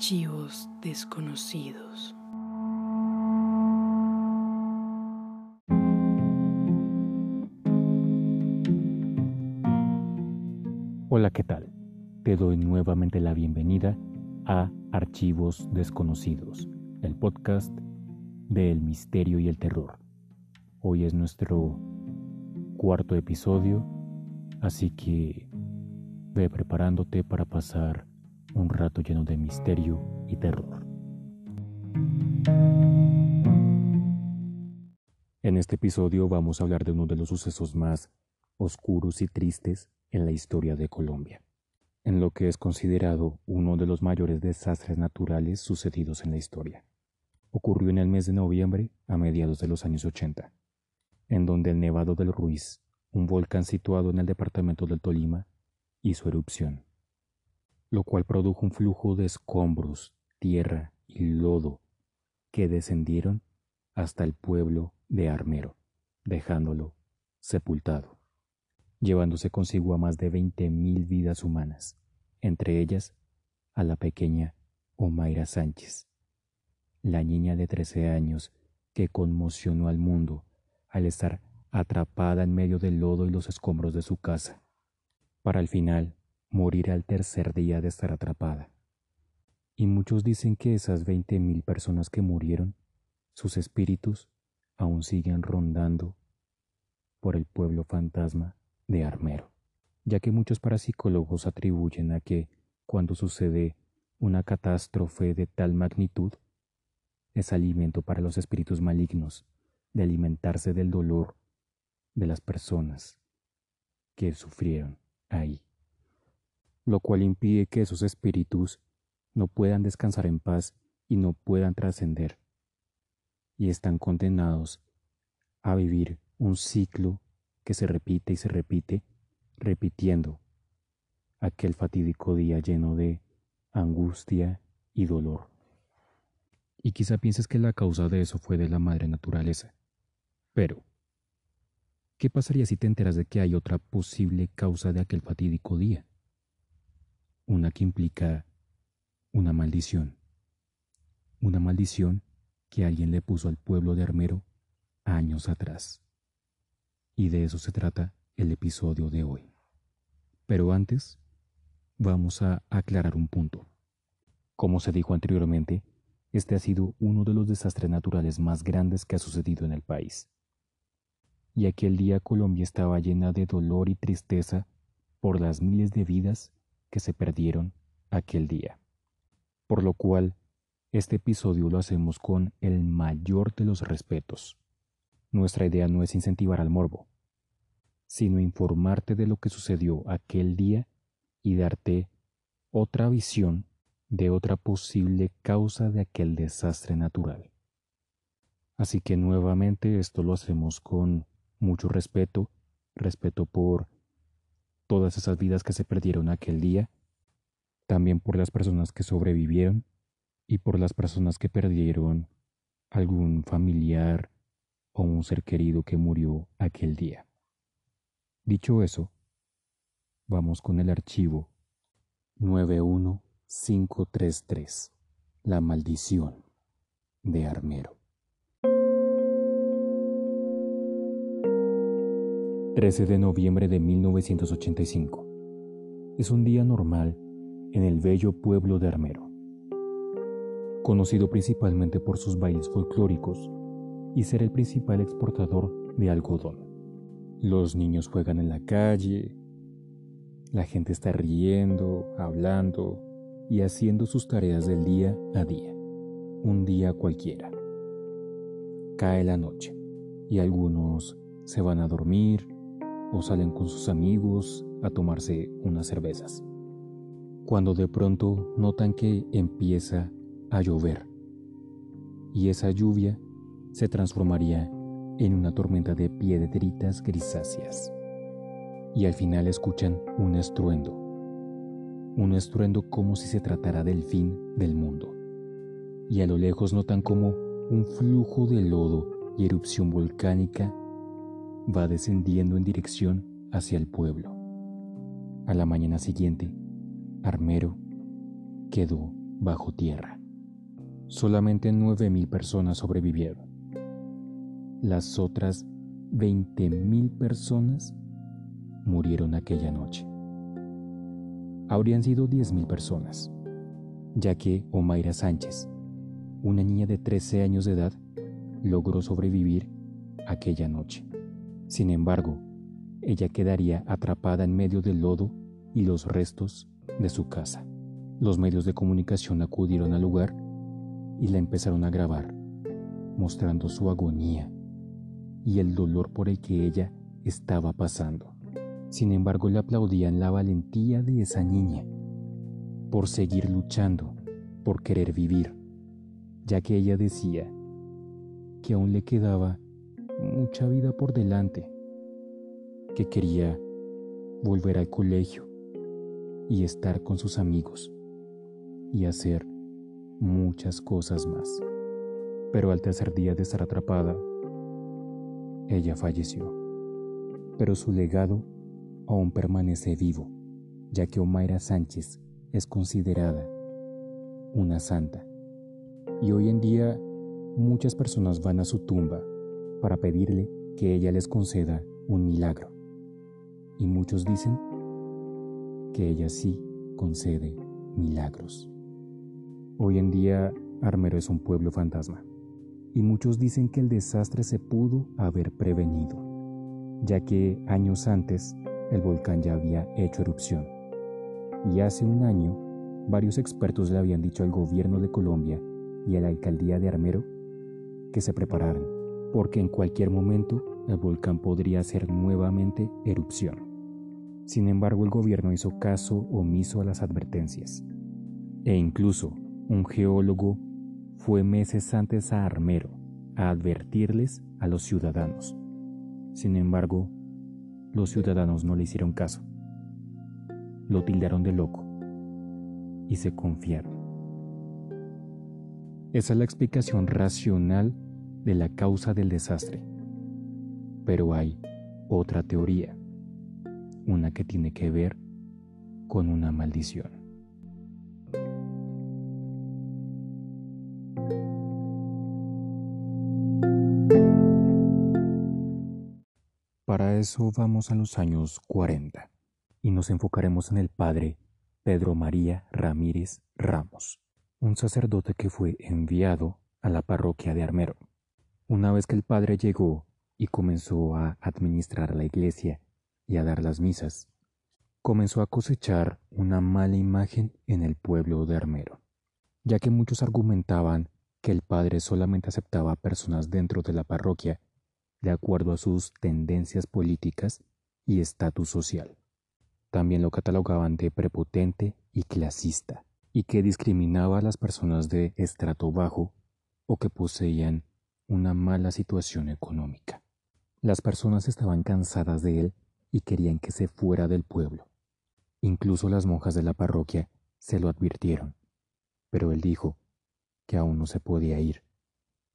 Archivos desconocidos. Hola, ¿qué tal? Te doy nuevamente la bienvenida a Archivos desconocidos, el podcast del misterio y el terror. Hoy es nuestro cuarto episodio, así que ve preparándote para pasar un rato lleno de misterio y terror. En este episodio vamos a hablar de uno de los sucesos más oscuros y tristes en la historia de Colombia, en lo que es considerado uno de los mayores desastres naturales sucedidos en la historia. Ocurrió en el mes de noviembre a mediados de los años 80, en donde el Nevado del Ruiz, un volcán situado en el departamento del Tolima, hizo erupción lo cual produjo un flujo de escombros, tierra y lodo que descendieron hasta el pueblo de Armero, dejándolo sepultado, llevándose consigo a más de veinte mil vidas humanas, entre ellas a la pequeña Omaira Sánchez, la niña de trece años que conmocionó al mundo al estar atrapada en medio del lodo y los escombros de su casa, para al final morir al tercer día de estar atrapada. Y muchos dicen que esas veinte mil personas que murieron, sus espíritus aún siguen rondando por el pueblo fantasma de Armero, ya que muchos parapsicólogos atribuyen a que cuando sucede una catástrofe de tal magnitud, es alimento para los espíritus malignos de alimentarse del dolor de las personas que sufrieron ahí lo cual impide que esos espíritus no puedan descansar en paz y no puedan trascender, y están condenados a vivir un ciclo que se repite y se repite, repitiendo aquel fatídico día lleno de angustia y dolor. Y quizá pienses que la causa de eso fue de la madre naturaleza. Pero, ¿qué pasaría si te enteras de que hay otra posible causa de aquel fatídico día? Una que implica una maldición, una maldición que alguien le puso al pueblo de Armero años atrás. Y de eso se trata el episodio de hoy. Pero antes, vamos a aclarar un punto. Como se dijo anteriormente, este ha sido uno de los desastres naturales más grandes que ha sucedido en el país. Y aquel día Colombia estaba llena de dolor y tristeza por las miles de vidas que se perdieron aquel día. Por lo cual, este episodio lo hacemos con el mayor de los respetos. Nuestra idea no es incentivar al morbo, sino informarte de lo que sucedió aquel día y darte otra visión de otra posible causa de aquel desastre natural. Así que nuevamente esto lo hacemos con mucho respeto, respeto por todas esas vidas que se perdieron aquel día, también por las personas que sobrevivieron y por las personas que perdieron algún familiar o un ser querido que murió aquel día. Dicho eso, vamos con el archivo 91533, La maldición de Armero. 13 de noviembre de 1985. Es un día normal en el bello pueblo de Armero, conocido principalmente por sus bailes folclóricos y ser el principal exportador de algodón. Los niños juegan en la calle, la gente está riendo, hablando y haciendo sus tareas del día a día, un día cualquiera. Cae la noche y algunos se van a dormir, o salen con sus amigos a tomarse unas cervezas. Cuando de pronto notan que empieza a llover y esa lluvia se transformaría en una tormenta de piedritas grisáceas. Y al final escuchan un estruendo, un estruendo como si se tratara del fin del mundo. Y a lo lejos notan como un flujo de lodo y erupción volcánica va descendiendo en dirección hacia el pueblo. A la mañana siguiente, Armero quedó bajo tierra. Solamente 9.000 personas sobrevivieron. Las otras 20.000 personas murieron aquella noche. Habrían sido 10.000 personas, ya que Omaira Sánchez, una niña de 13 años de edad, logró sobrevivir aquella noche. Sin embargo, ella quedaría atrapada en medio del lodo y los restos de su casa. Los medios de comunicación acudieron al lugar y la empezaron a grabar, mostrando su agonía y el dolor por el que ella estaba pasando. Sin embargo, le aplaudían la valentía de esa niña por seguir luchando, por querer vivir, ya que ella decía que aún le quedaba mucha vida por delante, que quería volver al colegio y estar con sus amigos y hacer muchas cosas más. Pero al tercer día de estar atrapada, ella falleció. Pero su legado aún permanece vivo, ya que Omaira Sánchez es considerada una santa. Y hoy en día muchas personas van a su tumba para pedirle que ella les conceda un milagro. Y muchos dicen que ella sí concede milagros. Hoy en día Armero es un pueblo fantasma y muchos dicen que el desastre se pudo haber prevenido, ya que años antes el volcán ya había hecho erupción. Y hace un año, varios expertos le habían dicho al gobierno de Colombia y a la alcaldía de Armero que se prepararan, porque en cualquier momento el volcán podría hacer nuevamente erupción. Sin embargo, el gobierno hizo caso omiso a las advertencias. E incluso un geólogo fue meses antes a Armero a advertirles a los ciudadanos. Sin embargo, los ciudadanos no le hicieron caso. Lo tildaron de loco y se confiaron. Esa es la explicación racional de la causa del desastre. Pero hay otra teoría, una que tiene que ver con una maldición. Para eso vamos a los años 40 y nos enfocaremos en el padre Pedro María Ramírez Ramos, un sacerdote que fue enviado a la parroquia de Armero. Una vez que el padre llegó y comenzó a administrar la iglesia y a dar las misas, comenzó a cosechar una mala imagen en el pueblo de Armero, ya que muchos argumentaban que el padre solamente aceptaba a personas dentro de la parroquia de acuerdo a sus tendencias políticas y estatus social. También lo catalogaban de prepotente y clasista, y que discriminaba a las personas de estrato bajo o que poseían una mala situación económica. Las personas estaban cansadas de él y querían que se fuera del pueblo. Incluso las monjas de la parroquia se lo advirtieron, pero él dijo que aún no se podía ir,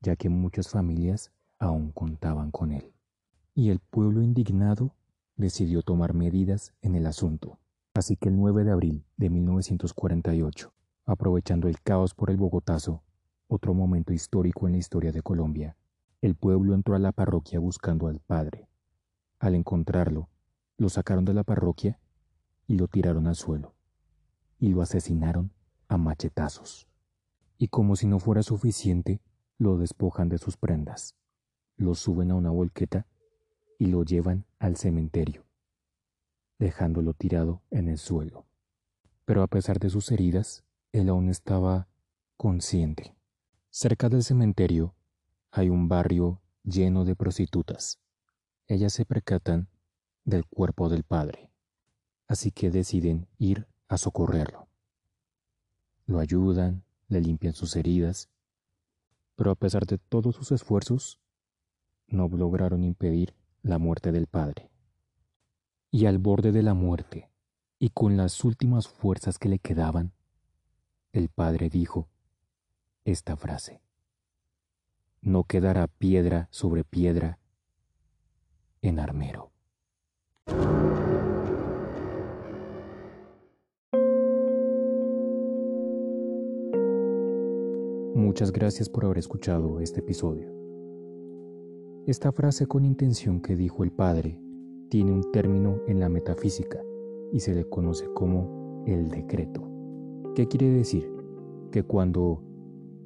ya que muchas familias aún contaban con él. Y el pueblo indignado decidió tomar medidas en el asunto. Así que el 9 de abril de 1948, aprovechando el caos por el Bogotazo, otro momento histórico en la historia de Colombia, el pueblo entró a la parroquia buscando al padre. Al encontrarlo, lo sacaron de la parroquia y lo tiraron al suelo, y lo asesinaron a machetazos. Y como si no fuera suficiente, lo despojan de sus prendas lo suben a una volqueta y lo llevan al cementerio, dejándolo tirado en el suelo. Pero a pesar de sus heridas, él aún estaba consciente. Cerca del cementerio hay un barrio lleno de prostitutas. Ellas se percatan del cuerpo del padre, así que deciden ir a socorrerlo. Lo ayudan, le limpian sus heridas, pero a pesar de todos sus esfuerzos, no lograron impedir la muerte del padre. Y al borde de la muerte, y con las últimas fuerzas que le quedaban, el padre dijo esta frase. No quedará piedra sobre piedra en armero. Muchas gracias por haber escuchado este episodio. Esta frase con intención que dijo el Padre tiene un término en la metafísica y se le conoce como el decreto. ¿Qué quiere decir? Que cuando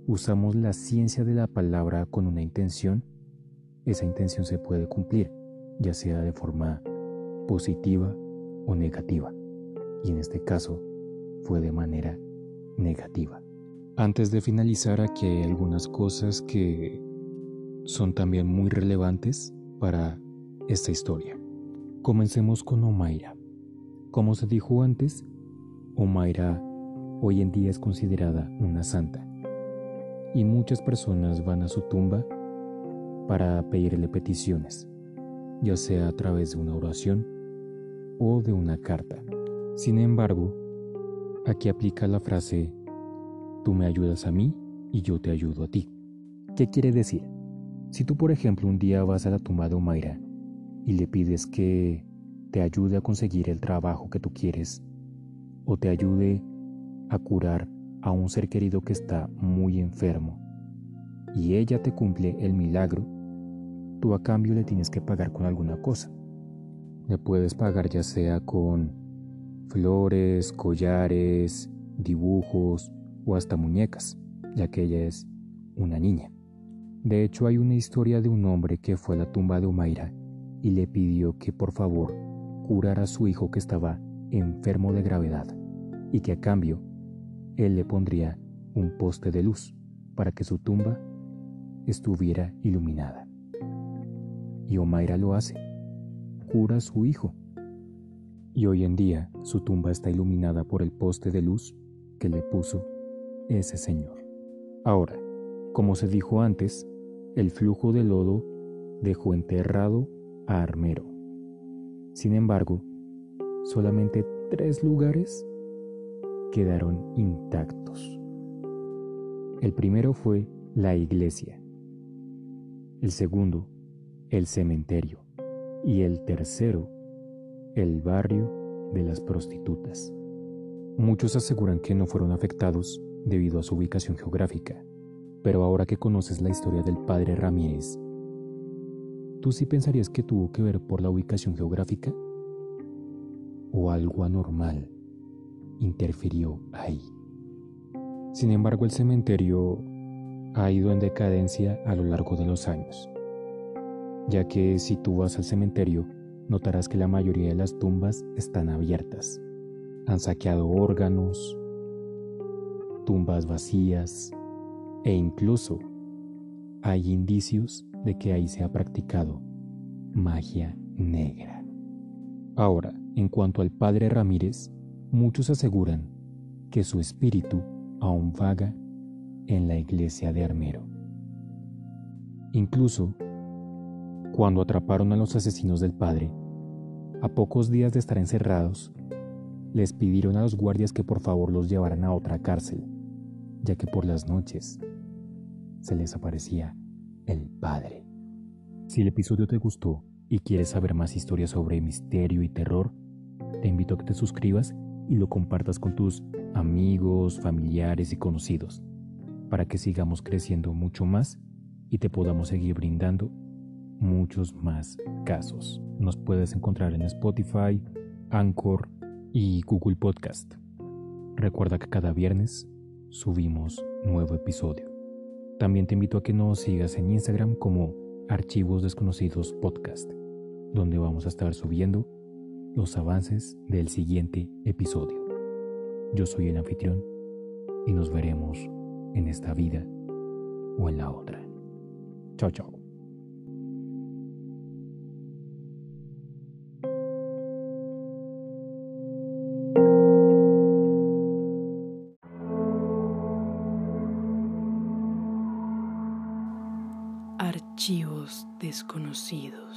usamos la ciencia de la palabra con una intención, esa intención se puede cumplir, ya sea de forma positiva o negativa. Y en este caso fue de manera negativa. Antes de finalizar, aquí hay algunas cosas que son también muy relevantes para esta historia. Comencemos con Omaira. Como se dijo antes, Omaira hoy en día es considerada una santa y muchas personas van a su tumba para pedirle peticiones, ya sea a través de una oración o de una carta. Sin embargo, aquí aplica la frase Tú me ayudas a mí y yo te ayudo a ti. ¿Qué quiere decir? Si tú, por ejemplo, un día vas a la tumba de Omaira y le pides que te ayude a conseguir el trabajo que tú quieres o te ayude a curar a un ser querido que está muy enfermo y ella te cumple el milagro, tú a cambio le tienes que pagar con alguna cosa. Le puedes pagar ya sea con flores, collares, dibujos, o hasta muñecas, ya que ella es una niña. De hecho, hay una historia de un hombre que fue a la tumba de Omaira y le pidió que por favor curara a su hijo que estaba enfermo de gravedad y que a cambio él le pondría un poste de luz para que su tumba estuviera iluminada. Y Omaira lo hace, cura a su hijo. Y hoy en día su tumba está iluminada por el poste de luz que le puso ese Señor. Ahora, como se dijo antes, el flujo de lodo dejó enterrado a Armero. Sin embargo, solamente tres lugares quedaron intactos. El primero fue la iglesia, el segundo, el cementerio y el tercero, el barrio de las prostitutas. Muchos aseguran que no fueron afectados debido a su ubicación geográfica. Pero ahora que conoces la historia del padre Ramírez, ¿tú sí pensarías que tuvo que ver por la ubicación geográfica? ¿O algo anormal interfirió ahí? Sin embargo, el cementerio ha ido en decadencia a lo largo de los años, ya que si tú vas al cementerio, notarás que la mayoría de las tumbas están abiertas. Han saqueado órganos, tumbas vacías e incluso hay indicios de que ahí se ha practicado magia negra. Ahora, en cuanto al padre Ramírez, muchos aseguran que su espíritu aún vaga en la iglesia de Armero. Incluso, cuando atraparon a los asesinos del padre, a pocos días de estar encerrados, les pidieron a los guardias que por favor los llevaran a otra cárcel ya que por las noches se les aparecía el Padre. Si el episodio te gustó y quieres saber más historias sobre misterio y terror, te invito a que te suscribas y lo compartas con tus amigos, familiares y conocidos, para que sigamos creciendo mucho más y te podamos seguir brindando muchos más casos. Nos puedes encontrar en Spotify, Anchor y Google Podcast. Recuerda que cada viernes subimos nuevo episodio. También te invito a que nos sigas en Instagram como Archivos Desconocidos Podcast, donde vamos a estar subiendo los avances del siguiente episodio. Yo soy el anfitrión y nos veremos en esta vida o en la otra. Chao, chao. archivos desconocidos.